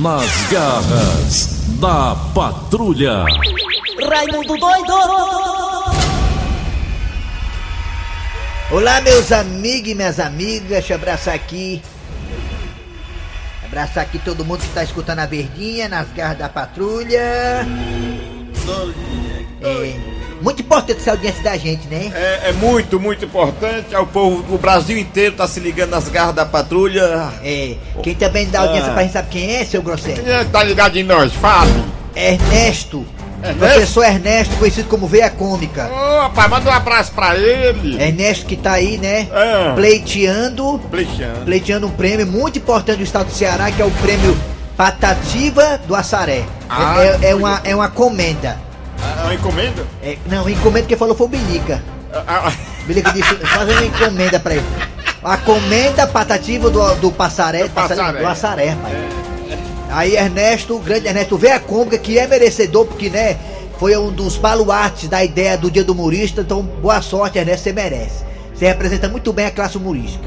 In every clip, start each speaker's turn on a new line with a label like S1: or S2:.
S1: Nas garras da patrulha.
S2: Raimundo doido!
S3: Olá, meus amigos e minhas amigas, deixa eu abraçar aqui. Abraçar aqui todo mundo que tá escutando a verdinha nas garras da patrulha. É, muito importante essa audiência da gente, né?
S4: É, é muito, muito importante. O povo, o Brasil inteiro tá se ligando nas garras da patrulha.
S3: É, quem também dá audiência
S4: Ah.
S3: pra gente sabe quem é, seu Grosselho?
S4: Quem é que tá ligado em nós? Fale.
S3: Ernesto.
S4: Ernesto?
S3: Professor Ernesto, conhecido como Veia Cômica.
S4: Ô, rapaz, manda um abraço pra ele.
S3: Ernesto que tá aí, né?
S4: É.
S3: Pleiteando
S4: Pleiteando.
S3: pleiteando um prêmio muito importante do estado do Ceará, que é o prêmio Patativa do Açaré.
S4: Ah,
S3: é, é- é uma, é uma comenda.
S4: Uma encomenda?
S3: É, não, encomenda que falou foi o Bilica.
S4: Ah, ah,
S3: Bilica disse, faz uma encomenda pra ele. A comenda patativa do, do Passaré,
S4: Do
S3: Passaré,
S4: Passaré.
S3: do Açaré, rapaz. Aí Ernesto, o grande Ernesto, vê a cômica que é merecedor, porque, né, foi um dos baluartes da ideia do Dia do Humorista, então boa sorte, Ernesto, você merece. Você representa muito bem a classe humorística.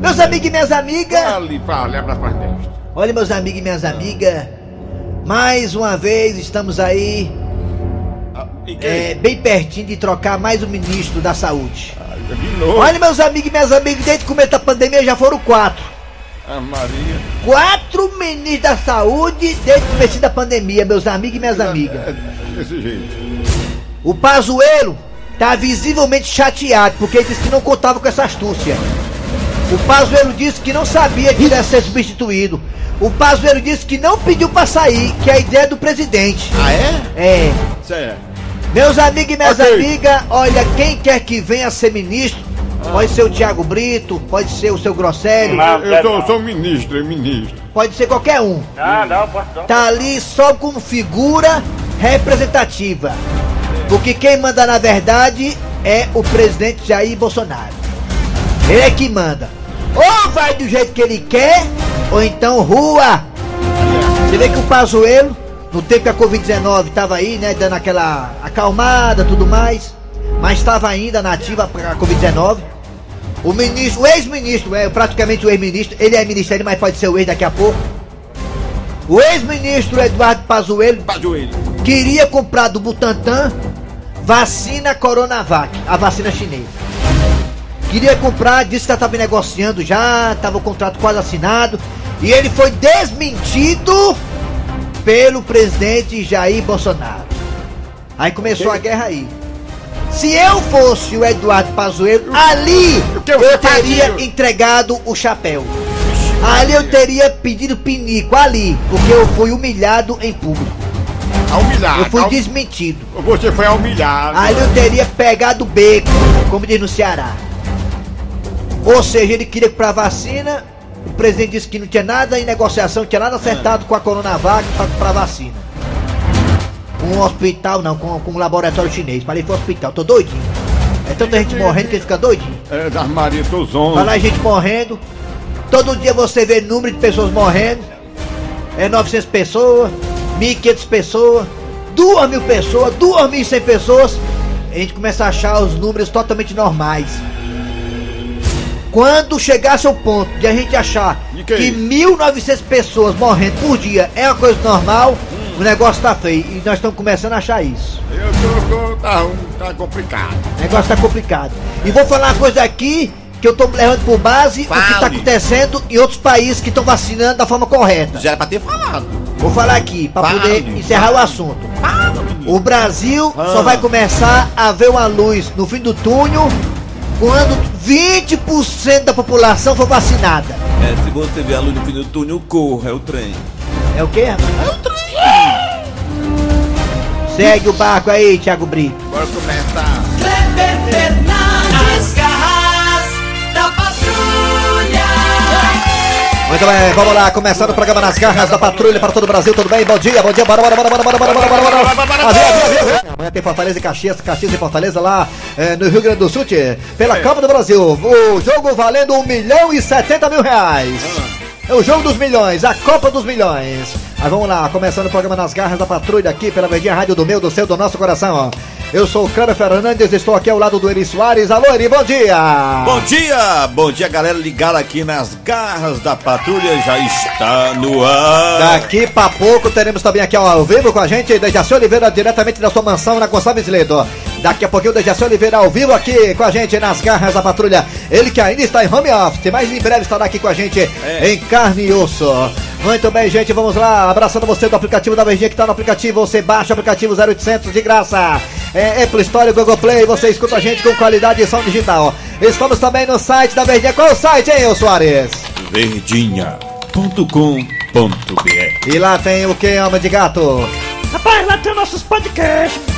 S3: Meus amigos e minhas amigas,
S4: Fale, fale, abraço pra Ernesto.
S3: Olha, meus amigos e minhas amigas, mais uma vez estamos aí? É, bem pertinho de trocar mais um ministro da saúde.
S4: Ah.
S3: Olha, meus amigos e minhas amigas, desde que começou a pandemia já foram quatro.
S4: A Maria.
S3: Quatro ministros da saúde desde que começou da pandemia, meus amigos e minhas amigas.
S4: É, desse jeito.
S3: O Pazuello tá visivelmente chateado porque ele disse que não contava com essa astúcia. O Pazuello disse que não sabia que ia ser substituído. O Pazuello disse que não pediu pra sair, que é a ideia do presidente.
S4: Ah, é?
S3: É.
S4: Certo.
S3: Meus amigos e minhas
S4: Ok.
S3: amigas, olha, quem quer que venha ser ministro, pode ser o Thiago Brito, pode ser o seu Grosselio,
S5: Não,
S4: Eu sou, sou ministro, é ministro.
S3: pode ser qualquer um.
S5: Ah, não, posso não.
S3: Tá ali só como figura representativa. Porque quem manda na verdade é o presidente Jair Bolsonaro. Ele é que manda. Ou vai do jeito que ele quer, ou então rua. Você vê que o Pazuello, no tempo que a Covid-19 tava aí, né, dando aquela acalmada, tudo mais, mas estava ainda nativa para a Covid-19. O ministro, o ex-ministro, é praticamente o ex-ministro, ele é ministério, mas pode ser o ex daqui a pouco. O ex-ministro Eduardo Pazuello
S4: Pajoelho.
S3: queria comprar do Butantan vacina Coronavac, a vacina chinesa. Queria comprar, disse que estava negociando já, estava o contrato quase assinado. E ele foi desmentido pelo presidente Jair Bolsonaro. Aí começou a guerra aí. Se eu fosse o Eduardo Pazuello, ali
S4: que eu
S3: teria entregado o chapéu. Ali eu teria pedido pinico, ali, porque eu fui humilhado em público.
S4: A humilhar.
S3: Eu fui
S4: a-
S3: desmentido.
S4: Você foi humilhado.
S3: Ali eu teria pegado o beco, como diz no Ceará. Ou seja, ele queria comprar vacina, o presidente disse que não tinha nada em negociação, não tinha nada acertado com a Coronavac para vacina. Com um hospital, não, com, com um laboratório chinês. Falei, foi hospital, tô doidinho. É tanta gente morrendo que ele fica doidinho.
S4: É, das Maria Tozon.
S3: Falar em gente morrendo. Todo dia você vê número de pessoas morrendo. É 900 pessoas, 1.500 pessoas, 2 mil pessoas, 2.100 pessoas. A gente começa a achar os números totalmente normais. Quando chegasse ao ponto de a gente achar que 1.900 pessoas morrendo por dia é uma coisa normal, o negócio tá feio. E nós estamos começando a achar isso.
S4: Eu tô, tô- tá, tá complicado.
S3: O negócio tá complicado. E vou falar uma coisa aqui que eu tô levando por base o que tá
S4: Fale.
S3: acontecendo em outros países que estão vacinando da forma correta.
S4: Já era pra ter falado.
S3: Vou falar aqui pra
S4: Fale.
S3: poder encerrar o assunto. O Brasil
S4: Ah.
S3: só vai começar a ver uma luz no fim do túnel quando 20% da população for vacinada.
S6: É, se você vê a luz no fim do túnel, corra, é o trem.
S3: É o quê, rapaz? É o trem! Segue o barco aí, Thiago Brito.
S4: Bora começar.
S3: Muito bem, vamos lá, começando o programa nas garras da patrulha para todo o Brasil, tudo bem? Bom dia, bom dia, bora, bora, bora, bora, bora, bora, bora, bora, bora. Amanhã tem Fortaleza e Caxias, Caxias e Fortaleza lá eh, no Rio Grande do Sul, tchê, pela Copa do Brasil. O jogo valendo 1 milhão e 70 mil reais. É o jogo dos milhões, a Copa dos Milhões. Mas vamos lá, começando o programa nas garras da patrulha aqui pela Verdinha Rádio do meu, do seu, do nosso coração, ó. Eu sou o Cleber Fernandes, estou aqui ao lado do Eri Soares. Alô, Eri, bom dia!
S6: Bom dia, bom dia galera ligada aqui nas garras da patrulha, já está no ar.
S3: Daqui pra pouco teremos também aqui ao vivo com a gente Dejaci Oliveira, diretamente da sua mansão na Gonçalves Ledo. Daqui a pouquinho o Dejaci Oliveira ao vivo aqui com a gente nas garras da patrulha. Ele que ainda está em home office, mas em breve estará aqui com a gente
S6: É.
S3: em carne e osso. Muito bem, gente, vamos lá. Abraçando você do aplicativo da Verdinha que está no aplicativo. Você baixa o aplicativo 0800 de graça. É Apple Store, Google Play. Você escuta a gente com qualidade de som digital. Estamos também no site da Verdinha. Qual é o site, hein, ô Soares?
S6: Verdinha.com.br
S3: E lá tem o que, alma de gato?
S5: Rapaz, lá tem nossos podcasts.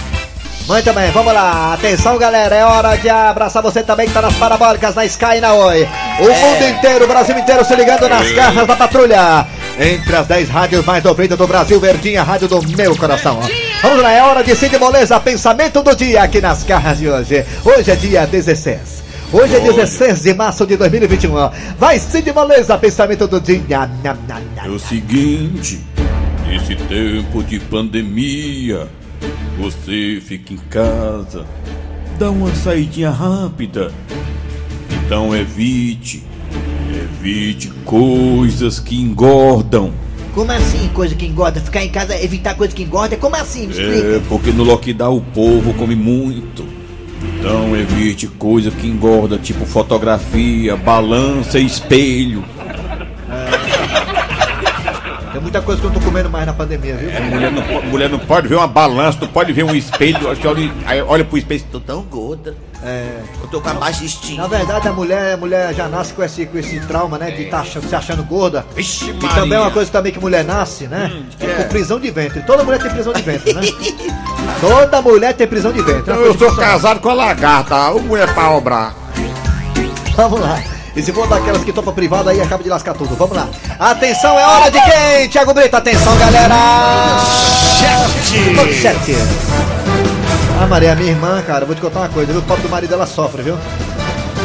S3: Muito bem, vamos lá. Atenção, galera. É hora de abraçar você também que tá nas parabólicas, na Sky e na Oi. O mundo inteiro, o Brasil inteiro se ligando nas garras da patrulha. Entre as 10 rádios mais ouvidas do Brasil, Verdinha, rádio do meu coração. Vamos lá, é hora de Cid Moleza, pensamento do dia aqui nas garras de hoje. Hoje é dia 16. Hoje é 16 de março de 2021. Vai, Cid Moleza, pensamento do dia.
S6: É o seguinte, nesse tempo de pandemia, você fica em casa, dá uma saidinha rápida. Então evite, evite coisas que engordam.
S3: Como assim, coisa que engorda? Ficar em casa, evitar coisa que engorda? Como assim? Me
S6: É, porque no lockdown o povo come muito. Então evite coisa que engorda, tipo fotografia, balança e espelho.
S3: Muita coisa que eu não tô comendo mais na pandemia, viu?
S4: Mulher não, mulher não pode ver uma balança, não pode ver um espelho. Você olha, aí olha pro espelho, tô tão gorda.
S3: É,
S4: Eu tô com a baixa estima.
S3: na verdade, a mulher, a mulher já nasce com esse, com esse trauma, né? De estar se achando gorda.
S4: Vixe,
S3: E
S4: Maria.
S3: também é uma coisa também que mulher nasce, né? é com prisão de ventre. Toda mulher tem prisão de ventre, né? Toda mulher tem prisão de ventre. é uma
S4: Eu sou casado com a lagarta, ô mulher pra obrar.
S3: Vamos lá. E se for daquelas que topa privada aí, acaba de lascar tudo. Vamos lá. Atenção, é hora de quem? Thiago Brito, atenção, galera! Manchete! Ah, Maria, minha irmã, cara, vou te contar uma coisa, viu? O pobre do marido dela sofre, viu?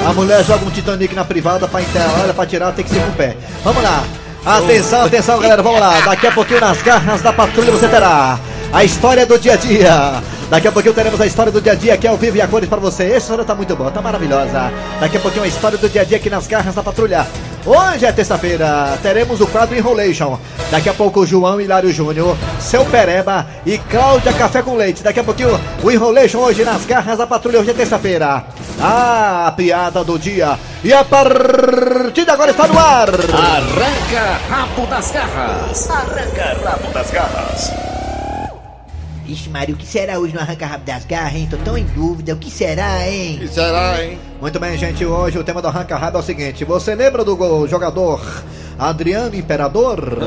S3: A mulher joga um Titanic na privada pra enterrar, olha, pra tirar tem que ser com o pé. Vamos lá. Atenção, atenção, galera, vamos lá. Daqui a pouquinho nas garras da patrulha você terá a história do dia a dia. Daqui a pouquinho teremos a história do dia a dia aqui ao vivo e a cores pra você. Essa história tá muito boa, tá maravilhosa. Daqui a pouquinho a história do dia a dia aqui nas garras da patrulha. Hoje é terça-feira, teremos o quadro Enrolation. Daqui a pouco o João Hilário Júnior, seu Pereba e Cláudia Café com Leite. Daqui a pouquinho o Enrolation hoje nas garras da patrulha. Hoje é terça-feira. Ah, a piada do dia. E a partir de agora está no ar.
S1: Arranca rabo das garras. Arranca rabo das garras.
S3: Ixi, Mário, o que será hoje no Arranca Rabo das Garras, hein? Tô tão em dúvida. O que será, hein?
S4: Que será, hein?
S3: Muito bem, gente. Hoje o tema do Arranca Rabo é o seguinte: você lembra do jogador Adriano Imperador?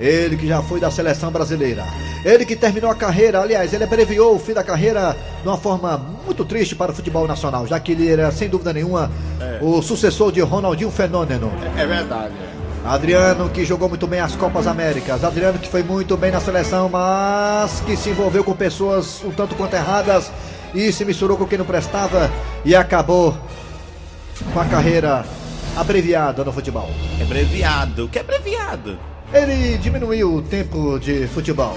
S3: Ele que já foi da seleção brasileira. Ele que terminou a carreira, aliás, ele abreviou o fim da carreira de uma forma muito triste para o futebol nacional, já que ele era, sem dúvida nenhuma, o sucessor de Ronaldinho Fenômeno.
S4: É verdade.
S3: Adriano que jogou muito bem as Copas Américas. Adriano que foi muito bem na seleção, mas que se envolveu com pessoas um tanto quanto erradas e se misturou com quem não prestava e acabou com a carreira abreviada no futebol.
S6: Abreviado. Que é abreviado?
S3: Ele diminuiu o tempo de futebol.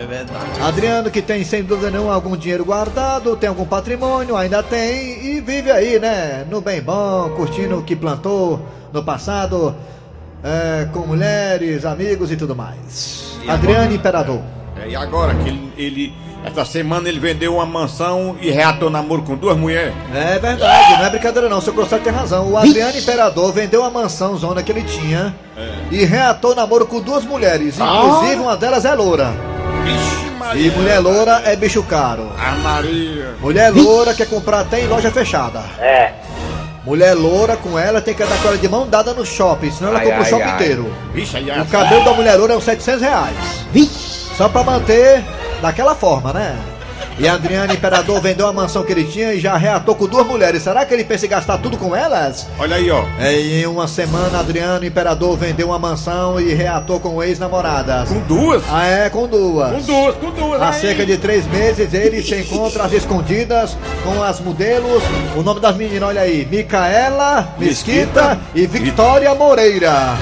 S6: É verdade.
S3: Adriano que tem sem dúvida nenhuma algum dinheiro guardado, tem algum patrimônio, ainda tem e vive aí, né? No bem bom, curtindo o que plantou no passado, é, com mulheres, amigos e tudo mais.
S4: E
S3: Adriano
S4: agora?
S3: Imperador.
S4: É, e agora que ele, ele- essa semana ele vendeu uma mansão e reatou namoro com duas mulheres?
S3: É verdade, não é brincadeira não, seu Grosselho tem razão. O Adriano Imperador vendeu a mansão zona que ele tinha e reatou namoro com duas mulheres, inclusive uma delas é loura.
S4: Vixe,
S3: E
S4: Maria.
S3: mulher loura é bicho caro.
S4: A Maria.
S3: Mulher loura quer comprar até em loja fechada. É. Mulher loura com ela tem que andar com ela de mão dada no shopping, senão ela compra o shopping inteiro.
S4: Vixe, é
S3: O cabelo da mulher loura é uns 700 reais. Só pra manter daquela forma, né? E Adriano Imperador vendeu a mansão que ele tinha e já reatou com duas mulheres. Será que ele pensa em gastar tudo com elas?
S4: Olha aí, ó.
S3: É, em uma semana, Adriano Imperador vendeu uma mansão e reatou com ex-namoradas.
S4: Com duas?
S3: Ah, é, com duas.
S4: Com duas, com duas.
S3: Há
S4: aí.
S3: cerca de três meses ele se encontra às escondidas com as modelos. O nome das meninas, olha aí: Micaela Mesquita e Victoria Moreira.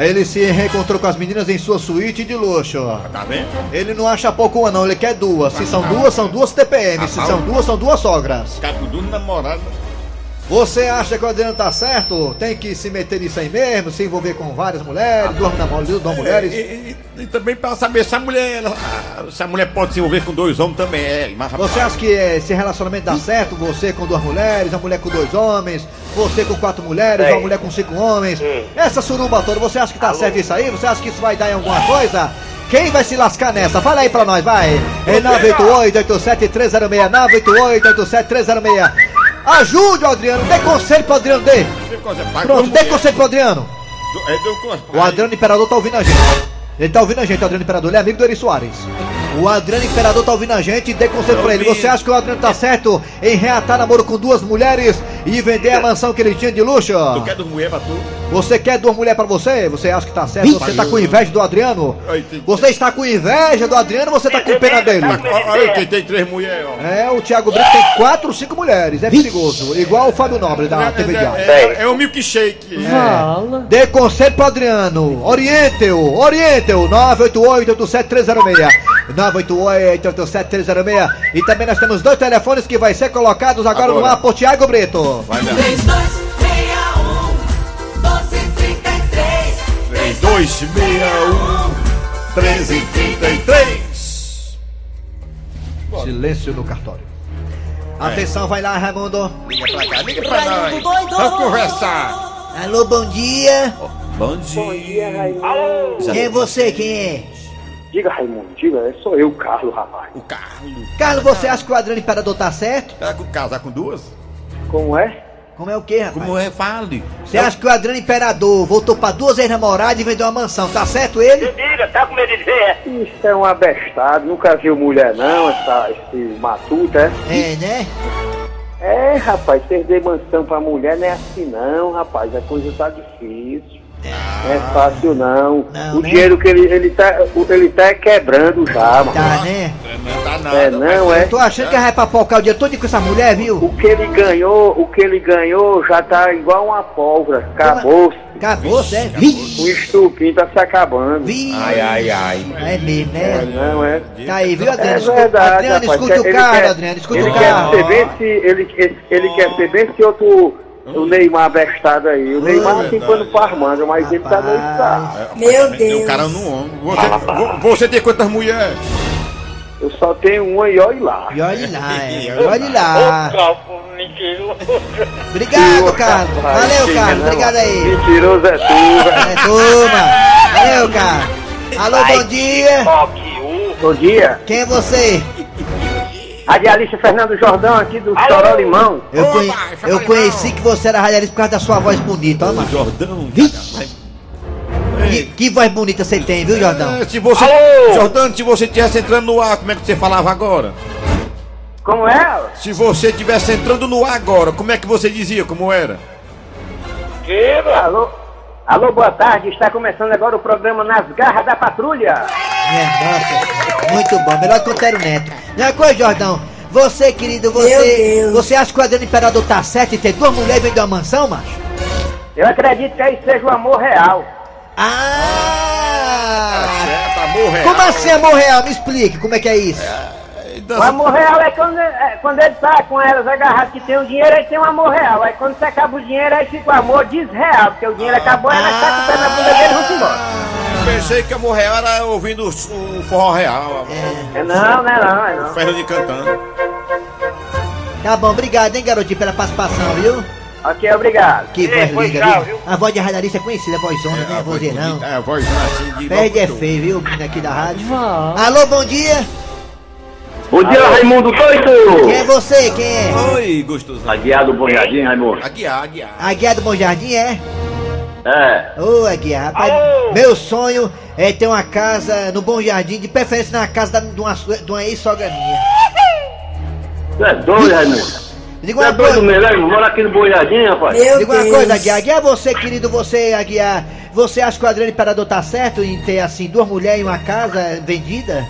S3: Ele se reencontrou com as meninas em sua suíte de luxo.
S4: Tá vendo?
S3: Ele não acha pouco uma não, ele quer duas. Se são duas, são duas TPM. Se são duas, são duas sogras.
S4: Com tudo namorado.
S3: Você acha que o Adriano tá certo? Tem que se meter nisso aí mesmo, se envolver com várias mulheres, duas namoradas, duas
S4: E,
S3: mulheres.
S4: e- e também pra saber se a mulher. ah, se a mulher pode se envolver com dois homens também. É, mas rapaz,
S3: Você acha que eh, esse relacionamento dá certo? Você com duas mulheres, a mulher com dois homens, você com quatro mulheres, uma mulher com cinco homens. Essa suruba toda, você acha que tá certo isso aí? Você acha que isso vai dar em alguma coisa? Quem vai se lascar nessa? Fala aí pra nós, vai! É 988-87306, 988-87306. Ajude o Adriano, dê conselho pro Adriano, dê! Pronto, dê conselho pro Adriano!
S4: É,
S3: O Adriano Imperador tá ouvindo a gente. Ele tá ouvindo a gente, o Adriano Imperador. Ele é amigo do Eri Soares. O Adriano Imperador tá ouvindo a gente dê conselho pra ele. Você acha que o Adriano tá certo em reatar namoro com duas mulheres e vender a mansão que ele tinha de luxo?
S4: Tu quer duas mulheres pra tu?
S3: Você quer duas mulheres pra você? Você acha que tá certo? Você tá com inveja do Adriano? Você está com inveja do Adriano ou você tá com pena dele?
S4: Olha, tem, tem três mulheres, ó.
S3: É, o Thiago Brito tem quatro ou cinco mulheres. É perigoso. Igual o Fábio Nobre da TV
S4: É,
S3: Diário.
S4: é, é, é o milkshake.
S5: Fala.
S3: Dê conselho pro Adriano. Oriente-o. Oriente-o. 988-87306. 988-87306. E também nós temos dois telefones que vai ser colocados agora, no
S4: Agora.
S3: ar por Thiago Brito.
S4: Vai, meu.
S2: 3261 1233
S4: 3261 1333.
S3: Silêncio no cartório. Atenção, vai lá, Raimundo.
S4: Liga pra cá, liga pra nós.
S2: Raimundo doido.
S4: Vamos conversar.
S3: Alô, bom dia.
S6: Bom dia.
S3: Quem é você? Quem é?
S7: Diga, Raimundo, diga, é só eu, Carlos, rapaz.
S4: O Carlos.
S3: Carlos, você acha que o Adriano Imperador tá certo?
S4: Tá com casar com duas?
S7: Como é?
S3: Como é o quê, rapaz?
S4: Como é? Fale.
S3: Você acha que o Adriano Imperador voltou pra duas ex-namoradas e vendeu uma mansão? Tá certo ele?
S7: Isso é um abestado, nunca viu mulher não, essa, esse matuto, é?
S3: É, né?
S7: É, rapaz, perder mansão pra mulher não é assim não, rapaz, a coisa tá difícil. Não é fácil não.
S3: Não,
S7: o
S3: né?
S7: dinheiro que ele, ele tá, o- ele tá quebrando já, mano.
S3: Tá, né?
S4: Não dá nada.
S7: É, não, é.
S3: Eu tô achando que vai papocar o dia todo com essa mulher, viu?
S7: O que ele ganhou, o que ele ganhou já tá igual uma pólvora, acabou.
S3: Acabou, né?
S7: O
S3: Vixe,
S7: estupim tá se acabando.
S3: vixe.
S4: Ai, ai, ai.
S3: É mesmo,
S7: É,
S3: né?
S7: não, é.
S3: Tá aí, viu,
S7: É
S3: Adriano? Escuta,
S7: verdade,
S3: Adriano, escute o
S7: Ele
S3: cara,
S7: quer-
S3: Adriano, escute
S7: ele
S3: o
S7: quer
S3: cara.
S7: ser bem se ele, ele, ele quer ser bem se outro o Neymar abestado aí. O Neymar
S3: é
S7: tem pano pra Armando, mas ele tá doido tá.
S2: Meu
S4: Tem
S2: Deus.
S4: um cara no ombro. Você, vo- você tem quantas mulheres?
S7: Eu só tenho uma e olhe lá.
S3: E olhe lá, é, olhe lá. Obrigado, Carlos. Valeu, Carlos. Obrigado aí.
S7: Mentiroso é tu, velho.
S3: É, turma. Valeu, Carlos. Alô, bom dia.
S7: Bom dia.
S3: Quem é você?
S7: Radialista Fernando Jordão aqui do Choró Limão.
S3: Eu, conhe- eu conheci que você era radialista por causa da sua voz bonita, ó, mano.
S6: Jordão.
S3: Vixe. Que, que voz bonita você tem, viu, Jordão?
S4: É, se você. Jordano, se você tivesse entrando no ar, como é que você falava agora?
S7: Como é?
S4: Se você tivesse entrando no ar agora, como é que você dizia? Como era?
S7: Alô? Alô, boa tarde. Está começando agora o programa Nas Garras da Patrulha.
S3: É, nossa, muito bom. Melhor que o Tero Neto. E uma coisa, Jordão. Você, querido, você. Você acha que o Adriano Imperador tá certo em ter duas mulheres e vender uma mansão, macho?
S7: Eu acredito que aí seja o amor real.
S3: Ah!
S4: Certo, amor real.
S3: Como assim amor real? Me explique, como é que é isso?
S7: O
S4: Dança-
S7: amor real é quando, é quando ele tá com elas agarradas que tem o dinheiro, aí tem um amor real. Aí quando você acaba o dinheiro, aí fica o amor desreal, porque o dinheiro acabou, ela tá com o pé na bunda dele e vão embora.
S4: Pensei que amor real era ouvindo o, forró real.
S7: É não, não é não, é não.
S4: O Ferro de cantando.
S3: Tá bom, obrigado, hein, garotinho, pela participação, viu?
S7: Ok, obrigado.
S3: Que voz linda, viu? A voz de radialista é conhecida, a vozona, né? A vozeirão.
S4: É, a voz assim de.
S3: Perde é feio, viu, menino aqui da rádio. Alô, bom dia.
S7: Bom dia, Raimundo Doido!
S3: Quem é você? Quem é?
S6: Oi, gostoso.
S7: Aguiar do Bom Jardim, Raimundo.
S4: Aguiar, aguiar.
S3: Aguiar do Bom Jardim, é?
S7: É.
S3: Ô, Aguiar, rapaz, meu sonho é ter uma casa no Bom Jardim, de preferência na casa da, de uma, de uma ex-sogra minha.
S7: Tu é doido, Raimundo?
S3: Diga
S7: Tu é
S3: uma
S7: doido
S3: coisa,
S7: mesmo? Mora aqui no Bom Jardim, rapaz.
S2: Meu
S3: diga uma
S2: Deus.
S3: coisa, Aguiar. Aguiar, você, querido, você, Aguiar, você acha que o Adriano Imperador tá certo em ter, assim, duas mulheres e uma casa vendida?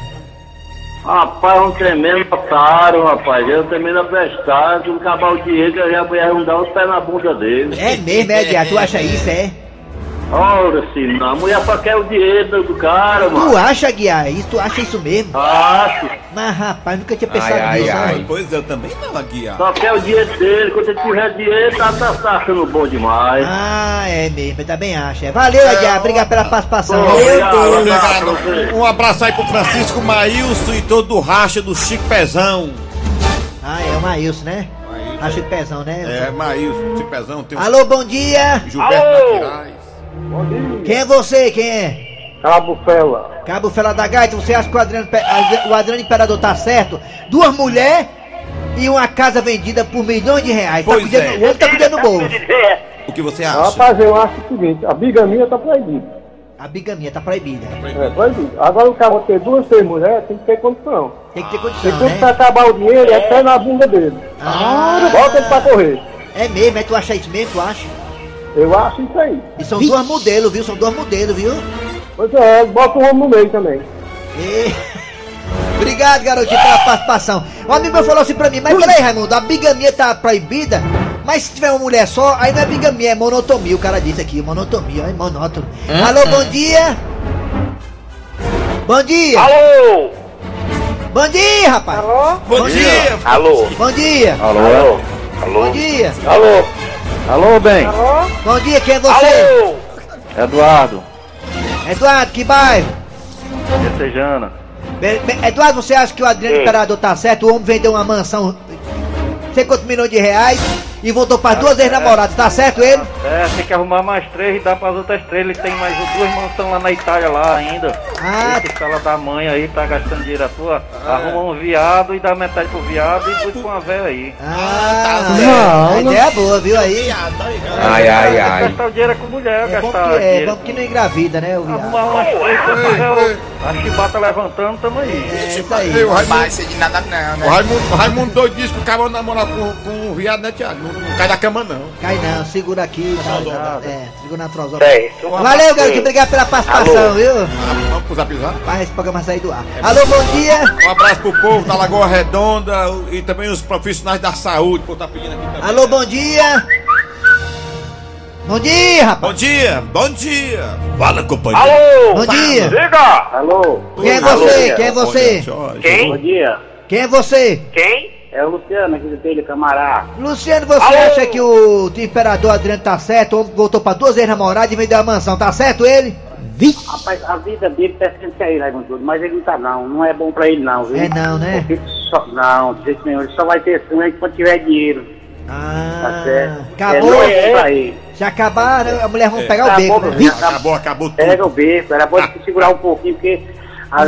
S7: Rapaz, um tremendo otário, rapaz. Um tremendo abestado. Se acabar o dinheiro, eu já ia arrumar os pés na bunda dele.
S3: É mesmo, é, Aguiar? Tu acha isso, é?
S8: Ora, sim, não. A mulher só quer o dinheiro do cara,
S3: Tu
S8: mano.
S3: acha, Guiar? Isso, tu acha isso mesmo?
S8: Acho.
S3: Mas rapaz, nunca tinha pensado
S1: Ai, ai,
S3: nisso.
S1: ai.
S3: né?
S6: Pois eu também não, Aguiar.
S8: Só quer o dinheiro dele. Quando ele tiver dinheiro, tá, tá, tá achando bom demais.
S3: Ah, é mesmo, eu também acho. É. Valeu, Aguiar, obrigado pela participação.
S8: Pô, obrigado,
S4: Ô,
S8: um abraço.
S4: Um aí pro Francisco Maílson e todo o racha do Chico Pezão.
S3: Ah, é o Maílson, né? Acho que pezão, né?
S4: É, Maílson, Chico Pezão, tem o
S3: Alô, bom dia.
S4: Gilberto
S8: Alô?
S3: Quem é você? Quem é?
S8: Cabo Fela.
S3: Cabo Fela da Gaita, você acha que o Adriano, o Adriano Imperador tá certo? Duas mulheres e uma casa vendida por milhões de reais. Tá
S6: Pois
S3: cuidando,
S6: é.
S3: O homem tá cuidando do bolso.
S6: O que você acha?
S9: Rapaz, eu acho o seguinte, a bigamia tá proibida.
S3: A bigamia tá proibida.
S9: É, proibida. Agora o cara ter duas, três mulheres tem que ter condição.
S3: Tem que ter condição,
S9: quando você
S3: né?
S9: acabar o dinheiro, é pé na bunda dele.
S3: Ah,
S9: Bota ele pra correr.
S3: é mesmo, é? Tu acha isso mesmo? Tu acha?
S9: Eu acho isso aí.
S3: E são duas modelos, viu? São duas modelos, viu?
S9: Pois é, bota o homem no meio também.
S3: E... Obrigado, garotinho, pela participação. Um amigo meu falou assim pra mim, mas peraí, Raimundo, a bigamia tá proibida, mas se tiver uma mulher só, aí não é bigamia, é monotomia. O cara disse aqui, monotomia, é monótono. Alô, bom dia! Bom dia!
S8: Alô?
S3: Bom dia, rapaz!
S4: Bom dia!
S8: Alô?
S3: Bom dia!
S8: Alô?
S3: Bom dia!
S8: Alô?
S9: Alô, bem.
S3: Bom dia, quem é você?
S9: Eduardo,
S3: Eduardo, que bairro?
S9: Messejana.
S3: Eduardo, você acha que o Adriano. Imperador tá certo? O homem vendeu uma mansão, sei quantos milhões de reais, e voltou para duas ex-namoradas, tá certo ele?
S9: É, tem que arrumar mais três e dar pras outras três. Ele tem mais duas mansões lá na Itália lá ainda.
S3: Ah.
S9: Esse fala da mãe aí, tá gastando dinheiro à toa. Arruma um viado e dá metade pro viado e depois com uma véia aí.
S3: Ah,
S5: Não,
S3: a ideia é boa, viu aí?
S1: Ai, ai, ai.
S9: Gastar o dinheiro é com mulher,
S3: É bom
S9: gastar
S3: que, é
S9: dinheiro.
S3: bom que não engravida, né, o viado?
S9: Arrumar umas três, quando tiver o- a chibata levantando, tamo aí.
S3: É isso aí.
S4: O Raimundo,
S1: Vai ser de nada não,
S4: o
S1: né?
S4: Raimundo, o Raimundo doido disse que o cara namorar com, com um viado, né, Tiago? Não, cai da cama, não.
S3: Cai não, segura aqui. tá, é, segura na trozona.
S8: Certo.
S3: Valeu, garoto, obrigado pela participação,
S8: Alô.
S3: viu?
S4: Vamos pro zap zap.
S3: Vai esse programa sair do ar. Alô, bom dia.
S4: Um abraço pro povo da Lagoa Redonda e também os profissionais da saúde. Pô, tá pedindo aqui também.
S3: Alô, bom dia. Bom dia, rapaz.
S4: Bom dia, bom dia. Fala, companheiro.
S8: Alô?
S3: Bom dia.
S8: Diga! Alô?
S3: Quem é você?
S8: Alô.
S3: Quem é você?
S8: Quem? Bom dia.
S3: Quem é você?
S8: Quem? É o Luciano aqui do Telho Camará.
S3: Luciano, você
S8: Alô?
S3: acha que o imperador Adriano tá certo? O homem voltou pra duas ex-namoradas e vendeu a mansão, tá certo ele?
S8: Rapaz, a vida dele pertence a ele, Raimundo, mas ele não tá não. Não é bom pra ele não, viu?
S3: É não, né?
S8: Só, não, de jeito nenhum. Ele só vai ter sonho quando tiver dinheiro. Tá
S3: Ah,
S8: certo?
S3: acabou.
S8: É, é ele.
S3: Se acabar, a mulher vai pegar o
S8: Acabou,
S3: beco, né?
S8: meu.
S4: Acabou, acabou tudo.
S8: Pega o beco, era bom ele segurar um pouquinho, porque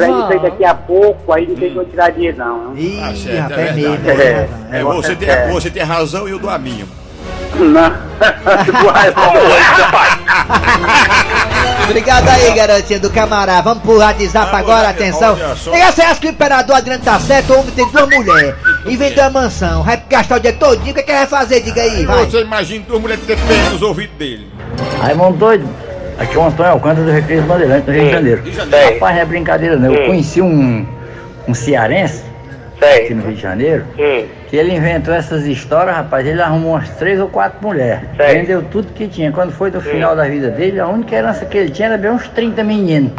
S8: vezes isso aí daqui a pouco, aí não tem como tirar dinheiro não.
S3: Ih,
S4: Tá certo,
S3: rapaz,
S4: é
S3: é mesmo. né,
S8: É.
S3: rapaz?
S4: É, você, tem,
S8: É.
S4: você tem razão e eu dou a minha.
S8: Não.
S3: Obrigado aí, garotinha do camará. Vamos pro WhatsApp
S4: Vamos
S3: agora, atenção. E você acha que o imperador Adriano tá certo? O homem tem duas mulheres e vendeu a mansão. Vai gastar o dia todinho. O que, é que ele vai fazer? Diga aí, vai.
S4: Você imagina duas mulheres ter pena nos ouvidos dele.
S10: Raimundo doido. Aqui é o Antônio Alcântara do Recreio Bandeirante, no Rio de Janeiro. Rapaz, não é brincadeira não. Eu conheci um, um cearense aqui no Rio de Janeiro, que ele inventou essas histórias, rapaz. Ele arrumou umas três ou quatro mulheres. Vendeu tudo que tinha. Quando foi do final da vida dele, a única herança que ele tinha era bem uns 30 meninos.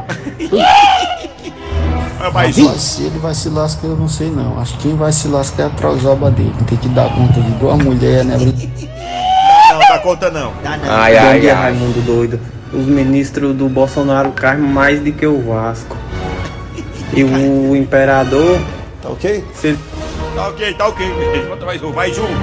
S4: Mas
S11: Mas se ele vai se lascar, eu não sei não. Acho que quem vai se lascar é a trozoba dele. Tem que dar conta de duas mulheres, né?
S4: Dá conta não.
S3: Dá não.
S1: Ai,
S12: Bom
S1: ai,
S12: dia,
S1: ai.
S12: Raimundo doido. Os ministros do Bolsonaro caem mais do que o Vasco. E o imperador.
S11: Tá ok?
S12: Se
S4: Tá ok, tá ok. Mais um, vai junto.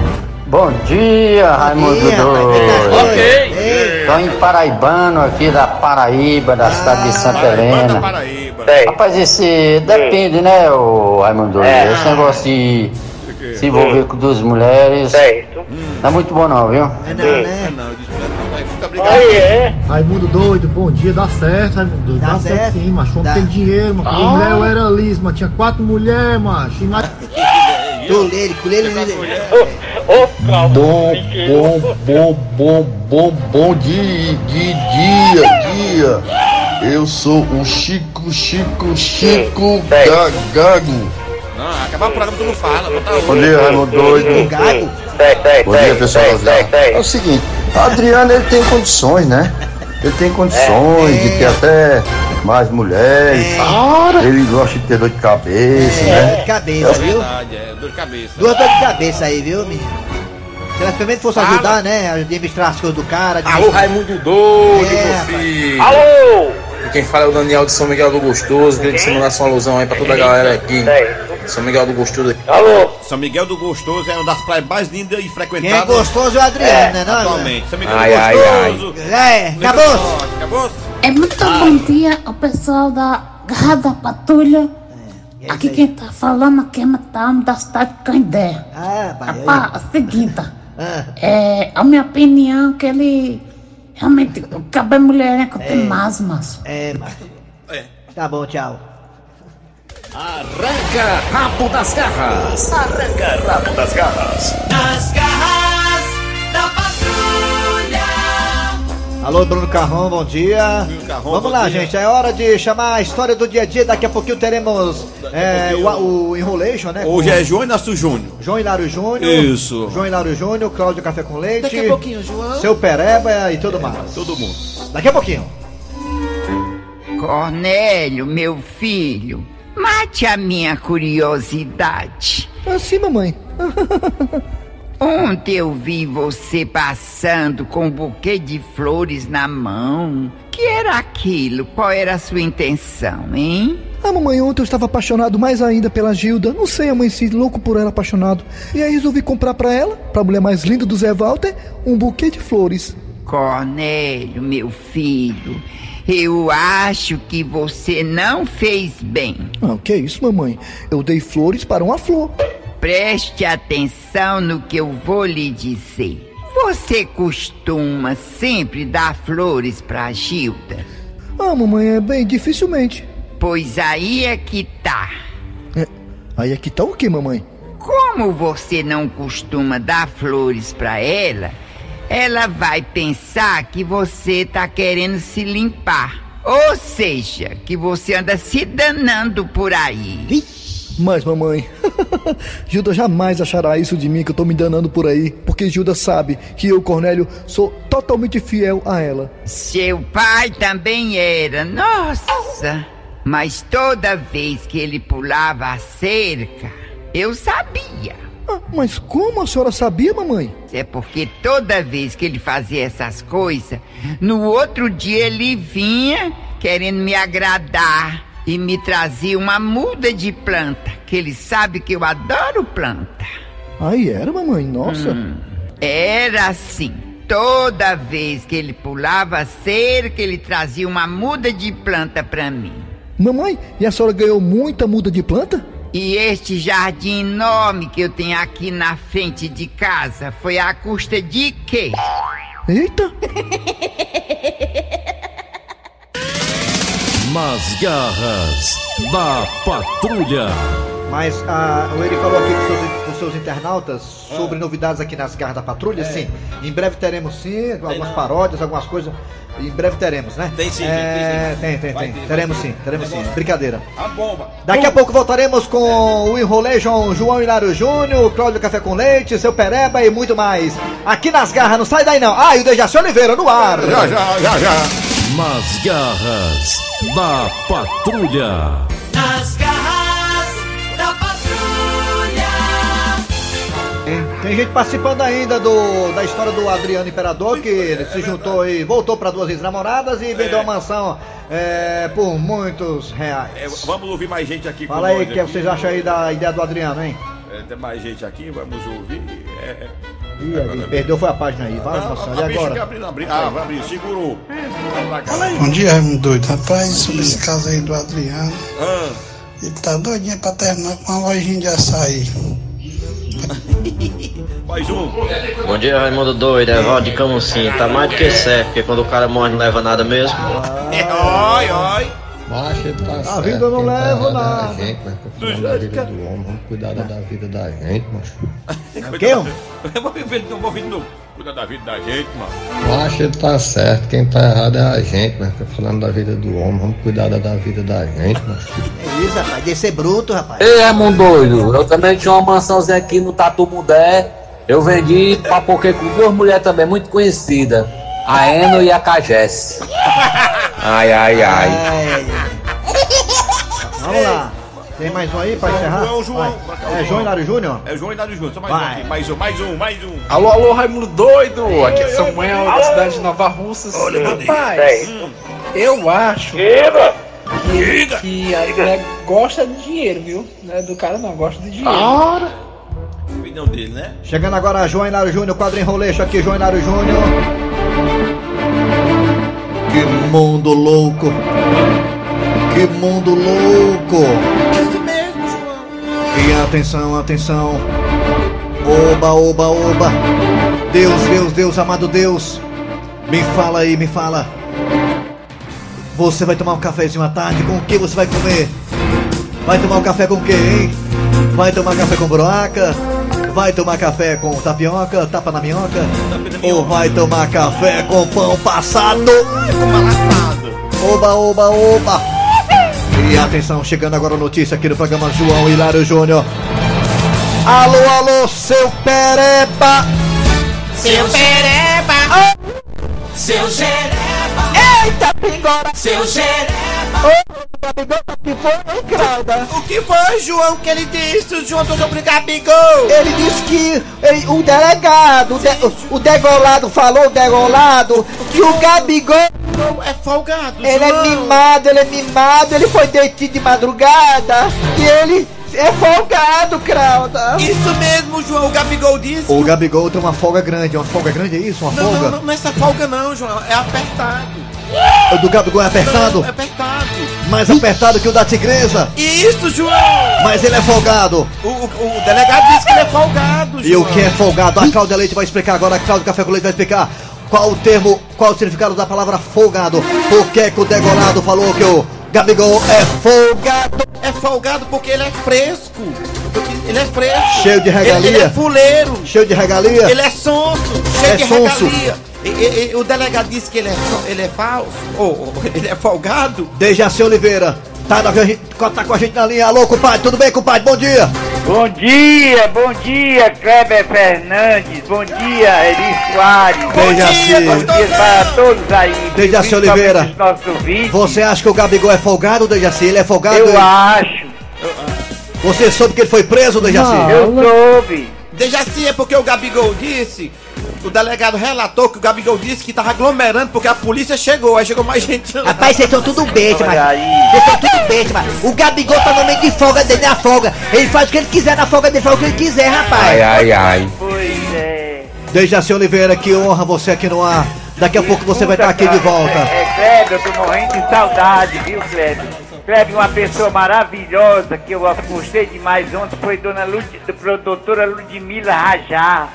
S10: Bom dia, Raimundo doido.
S3: Ok.
S10: Tô em Paraibano aqui da Paraíba, da cidade de Santa
S4: Paraíba,
S10: Helena.
S4: Paraíba.
S10: Rapaz, esse depende, né, o Raimundo? Esse negócio de se envolver com duas mulheres não é muito bom não, viu?
S3: é não, né?
S4: Não, obrigado.
S8: Aí é.
S9: Raimundo doido, bom dia, dá certo, Raimundo doido.
S3: Dá certo.
S9: sim, macho.
S3: Dá.
S9: Tem dinheiro, macho. Duas mulheres eu era liso, mas tinha quatro mulheres, macho. E mais...
S3: Tolele, colele,
S11: Bom, bom, bom, bom, bom, bom dia, dia, dia, dia. Eu sou o Chico, Chico, Chico Gago.
S4: Não, acabar o programa tu não fala. Bota
S11: Bom
S4: outro.
S11: dia, Raimundo doido. Bom dia, pessoal. É o seguinte, Adriano ele tem condições, né?
S13: Ele tem condições de ter até mais mulheres.
S3: Ora.
S13: Ele gosta de ter dor de cabeça,
S3: É,
S13: né?
S3: dor de cabeça, viu?
S4: Verdade, é, dor de cabeça.
S3: Duas dores de cabeça aí, viu, menino? Se ela pelo menos fosse
S4: Fala.
S3: ajudar, né? A administrar as coisas do cara.
S14: Alô, Raimundo Doido,
S3: É,
S14: meu filho.
S9: Alô!
S14: E quem fala é o Daniel de São Miguel do Gostoso. Queria que você mandasse uma alusão aí pra toda a galera aqui. São Miguel do Gostoso aqui.
S9: Alô?
S4: São Miguel do Gostoso é uma das praias mais lindas e
S3: Quem é
S4: frequentadas.
S3: gostoso é o Adriano, né? Não,
S4: Atualmente. São Miguel
S14: Ai,
S4: do
S14: ai,
S4: Gostoso.
S3: É, acabou.
S4: Acabou?
S15: É muito bom dia ao pessoal da Garra da Patrulha. Aqui quem tá falando aqui é Matam da cidade de Candé.
S3: Ah, pai,
S15: Rapaz, é o seguinte,
S3: Ah.
S15: é a minha opinião que ele realmente cabe mulher né, que tem masmas.
S3: É, mas. Tá bom, tchau.
S1: Arranca rabo das garras. Arranca rabo das garras.
S2: Nas garras da patrulha.
S3: Alô, Bruno Carrão, bom dia.
S4: Carrão,
S3: Vamos
S4: bom
S3: lá,
S4: dia.
S3: gente. É hora de chamar a história do dia a dia. Daqui a pouquinho teremos é, o, o Enrolation, né?
S4: Hoje
S3: com
S4: é João Inácio Júnior.
S3: João Hilário Júnior.
S4: Isso.
S3: João Hilário Júnior, Cláudio Café com Leite.
S1: Daqui a pouquinho, João.
S3: Seu Pereba e tudo mais.
S4: Todo mundo.
S3: Daqui a pouquinho.
S16: Cornélio, meu filho, mate a minha curiosidade.
S5: Assim, mamãe.
S16: Ontem eu vi você passando com um buquê de flores na mão. Que era aquilo? Qual era a sua intenção, hein?
S5: Ah, mamãe, ontem eu estava apaixonado mais ainda pela Gilda. Não sei, amanheci louco por ela, apaixonado. E aí resolvi comprar pra ela, pra mulher mais linda do Zé Walter, um buquê de flores.
S16: Cornélio, meu filho, eu acho que você não fez bem.
S5: Ah, o que é isso, mamãe? Eu dei flores para uma flor.
S16: Preste atenção no que eu vou lhe dizer. Você costuma sempre dar flores pra Gilda?
S5: Ah, mamãe, é bem dificilmente.
S16: Pois aí é que tá.
S5: É, aí aqui tá o que, mamãe?
S16: Como você não costuma dar flores pra ela, ela vai pensar que você tá querendo se limpar. Ou seja, que você anda se danando por aí.
S5: Mas, mamãe, Gilda jamais achará isso de mim que eu tô me danando por aí, porque Gilda sabe que eu, Cornélio, sou totalmente fiel a ela.
S16: Seu pai também era, nossa! Mas toda vez que ele pulava a cerca, eu sabia.
S5: Ah, mas como a senhora sabia, mamãe?
S16: É porque toda vez que ele fazia essas coisas, no outro dia ele vinha querendo me agradar e me trazia uma muda de planta, que ele sabe que eu adoro planta.
S5: Aí era, mamãe, nossa.
S16: Hum, era assim. Toda vez que ele pulava a cerca, ele trazia uma muda de planta pra mim.
S5: Mamãe, e a senhora ganhou muita muda de planta?
S16: E este jardim enorme que eu tenho aqui na frente de casa foi à custa de quê?
S5: Eita!
S1: Nas garras da patrulha.
S3: Mas ah, o ele falou aqui com seus, com seus internautas sobre novidades aqui nas garras da patrulha. Sim, em breve teremos sim algumas paródias, algumas coisas. Em breve teremos, né?
S4: Tem sim,
S3: É,
S4: tem
S3: tem, tem, tem.
S4: ter,
S3: Teremos sim,
S4: ter.
S3: teremos sim. Brincadeira.
S4: A bomba.
S3: Daqui a pouco voltaremos com o Enrolation, João Hilário Júnior, Cláudio Café com Leite, seu Pereba e muito mais. Aqui nas garras, não sai daí não. Ah, e o Dejaci Oliveira no ar.
S4: Já, já, já, já.
S1: Nas garras da patrulha.
S2: Nas garras
S3: Tem gente participando ainda do, da história do Adriano Imperador, que ele se juntou e voltou para duas ex-namoradas e vendeu a mansão é, por muitos reais.
S4: É, vamos ouvir mais gente aqui com
S3: Fala aí o que
S4: aqui.
S3: vocês acham aí da ideia do Adriano, hein?
S4: É, tem mais gente aqui, vamos ouvir. É, é.
S3: Ih, ele perdeu foi a página aí, vai,
S4: Ah,
S3: moção,
S4: a
S3: e agora?
S4: abriu, abriu. Ah, vai abrir, segurou.
S17: Bom dia, doido. Rapaz, sobre esse caso aí do Adriano,
S4: Ah,
S17: ele tá doidinho pra terminar com uma lojinha de açaí.
S4: Mais um.
S18: Bom dia, Raimundo Doido, é Valdo de Camusim. Tá mais do que certo, porque quando o cara morre não leva nada mesmo.
S4: Oi, oi.
S19: Tá.
S3: A vida não
S19: quem
S3: leva
S19: é
S3: nada.
S19: A gente, mas tô falando da vida do homem, vamos cuidar da vida da gente, macho.
S3: Quê, homem?
S4: Eu vou de novo, vou ouvir de novo. Cuida da vida da gente, mano.
S19: Macho, ele tá certo, quem tá errado é a gente, mas tô falando da vida do homem, vamos cuidar da da vida da gente, macho.
S3: É isso, rapaz, descer bruto, rapaz.
S20: Ei, Raimundo doido, eu também tinha uma mansãozinha aqui no Tatu Mudé. Eu vendi pra porque com duas mulheres também muito conhecidas. A Eno e a Cagesse. Ai, ai, ai.
S3: Vamos lá. Tem mais um aí pra encerrar?
S4: João, João.
S3: Vai. É João Hilário Júnior?
S4: É o João Hilário Júnior. Só mais
S3: Vai.
S4: um aqui. Mais um, mais um, mais um.
S14: Alô, alô, Raimundo doido! Aqui é Samuel da cidade de Nova Russas. Rapaz, eu acho que, que a mulher gosta de dinheiro, viu? Não é do cara não, gosta de dinheiro.
S4: Ora. Opinião dele, né?
S3: Chegando agora João Hilário Júnior, quadrinho roleixo aqui, João Hilário Júnior. Que mundo louco! Que mundo louco!
S2: Isso mesmo, João.
S3: E atenção, atenção! Oba, oba, oba! Deus, Deus, Deus, amado Deus! Me fala aí, me fala! Você vai tomar um cafezinho à tarde? Com o que você vai comer? Vai tomar um café com o quê, hein? Vai tomar café com broaca? Vai tomar café com tapioca, tapa na minhoca? Ou vai tomar café com pão passado? Oba, oba, oba! E atenção, chegando agora a notícia aqui no programa João Hilário Júnior. Alô, alô, seu pereba!
S2: Seu Pereba. Seu Jereba.
S3: Eita, pingora!
S2: Seu Jereba.
S3: Que foi, hein, Crauda?
S2: O que foi, João, que ele disse? O João sobre o Gabigol.
S3: Ele disse que ele- o delegado, o, de- o degolado falou, o degolado, que o Gabigol
S2: É folgado,
S3: Ele é mimado, ele é mimado, ele foi detido de madrugada e ele é folgado, Crauda.
S2: Isso mesmo, João. O Gabigol disse.
S3: O Gabigol tem uma folga grande, uma folga grande é isso? Uma
S2: Não,
S3: folga?
S2: não, não, não é essa folga não, João. É apertado.
S3: O do Gabigol é apertado?
S2: É apertado.
S3: Mais apertado que o da tigresa?
S2: Isso, João.
S3: Mas ele é folgado.
S2: O, o- o delegado disse que ele é folgado,
S3: E
S2: João.
S3: o que é folgado? A Cláudia Leite vai explicar agora, a Cláudia Café com Leite vai explicar qual o termo, qual o significado da palavra folgado. Por que que o degolado falou que o Gabigol é folgado?
S2: É folgado porque ele é fresco. Ele é fresco.
S3: Cheio de regalia?
S2: Ele, ele é fuleiro.
S3: Cheio de regalia?
S2: Ele é sonso. Cheio
S3: É
S2: de
S3: sonso.
S2: regalia. E- e- e o delegado disse que ele é, ele é falso. Ou ele é folgado.
S3: Dejaci Oliveira, tá, na, tá com a gente na linha. Alô, compadre, tudo bem, compadre? Bom dia.
S21: Bom dia, bom dia, Kleber Fernandes, bom dia, Eri Soares.
S3: Dejaci.
S21: Bom dia para todos aí.
S3: Dejaci Oliveira. Você acha que o Gabigol é folgado, Dejaci? Ele é folgado?
S21: Eu
S3: Ele-
S21: acho.
S3: Você soube que ele foi preso, Dejaci?
S21: Eu soube.
S2: Dejaci é porque o Gabigol disse. O delegado relatou que o Gabigol disse que tava aglomerando porque a polícia chegou. Aí chegou mais gente. lá.
S3: Rapaz, vocês estão tudo besta.
S21: Olha aí.
S3: Vocês estão tudo besta, mas. O Gabigol tá no momento de folga dele na folga. Ele faz o que ele quiser na folga dele, faz o que ele quiser, rapaz.
S20: Ai, ai, ai.
S21: Pois é.
S3: Dejaci Oliveira, que honra você aqui no ar. Daqui a pouco você vai estar aqui de volta.
S21: Kleber, eu tô morrendo de saudade, viu, Kleber? Kleber, uma pessoa maravilhosa que eu gostei demais ontem foi dona Lud... doutora Ludmila Rajar.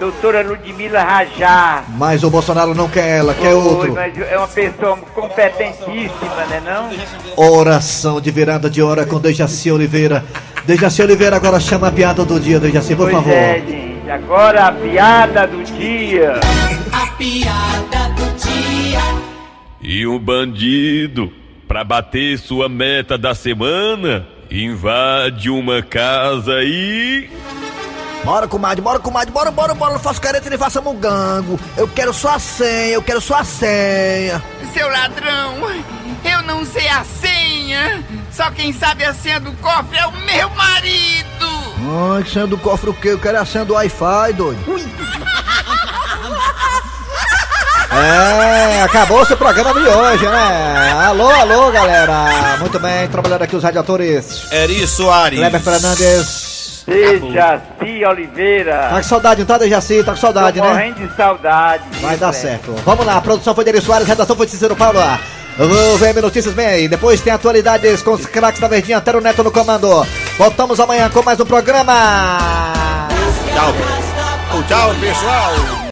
S21: Doutora Ludmila Rajar.
S3: Mas o Bolsonaro não quer ela, quer
S21: Foi,
S3: outro.
S21: mas é uma pessoa competentíssima, né não?
S3: Oração de virada de hora com Dejaci Oliveira. Dejaci Oliveira agora chama a piada do dia, Dejaci, por
S21: pois
S3: favor.
S21: é, gente. Agora a piada do dia.
S2: A piada do dia.
S22: E um bandido, pra bater sua meta da semana, invade uma casa e.
S3: Bora, comadre, bora, comadre, bora, bora, bora, não faço careta nem faça mugango. Eu quero só a senha, eu quero só a senha.
S16: Seu ladrão, eu não sei a senha. Só quem sabe a senha do cofre é o meu marido.
S3: Ai, senha do cofre o quê? Eu quero a senha do Wi-Fi, doido. É, acabou o programa de hoje, né? Alô, alô, galera. Muito bem, trabalhando aqui os radiadores.
S4: Eri Soares.
S3: Kleber Fernandes.
S21: Dejaci Oliveira.
S3: Tá com saudade, não tá, Dejaci? Tá com saudade,
S21: Tô
S3: né?
S21: morrendo de saudade.
S3: Vai dar
S21: Kleber?
S3: certo. Vamos lá, a produção foi de Eri Soares, redação foi de Cícero Paulo. O VM Notícias vem aí. Depois tem atualidades com os craques da Verdinha, até o Neto no comando. Voltamos amanhã com mais um programa.
S4: Tchau. Tchau, pessoal.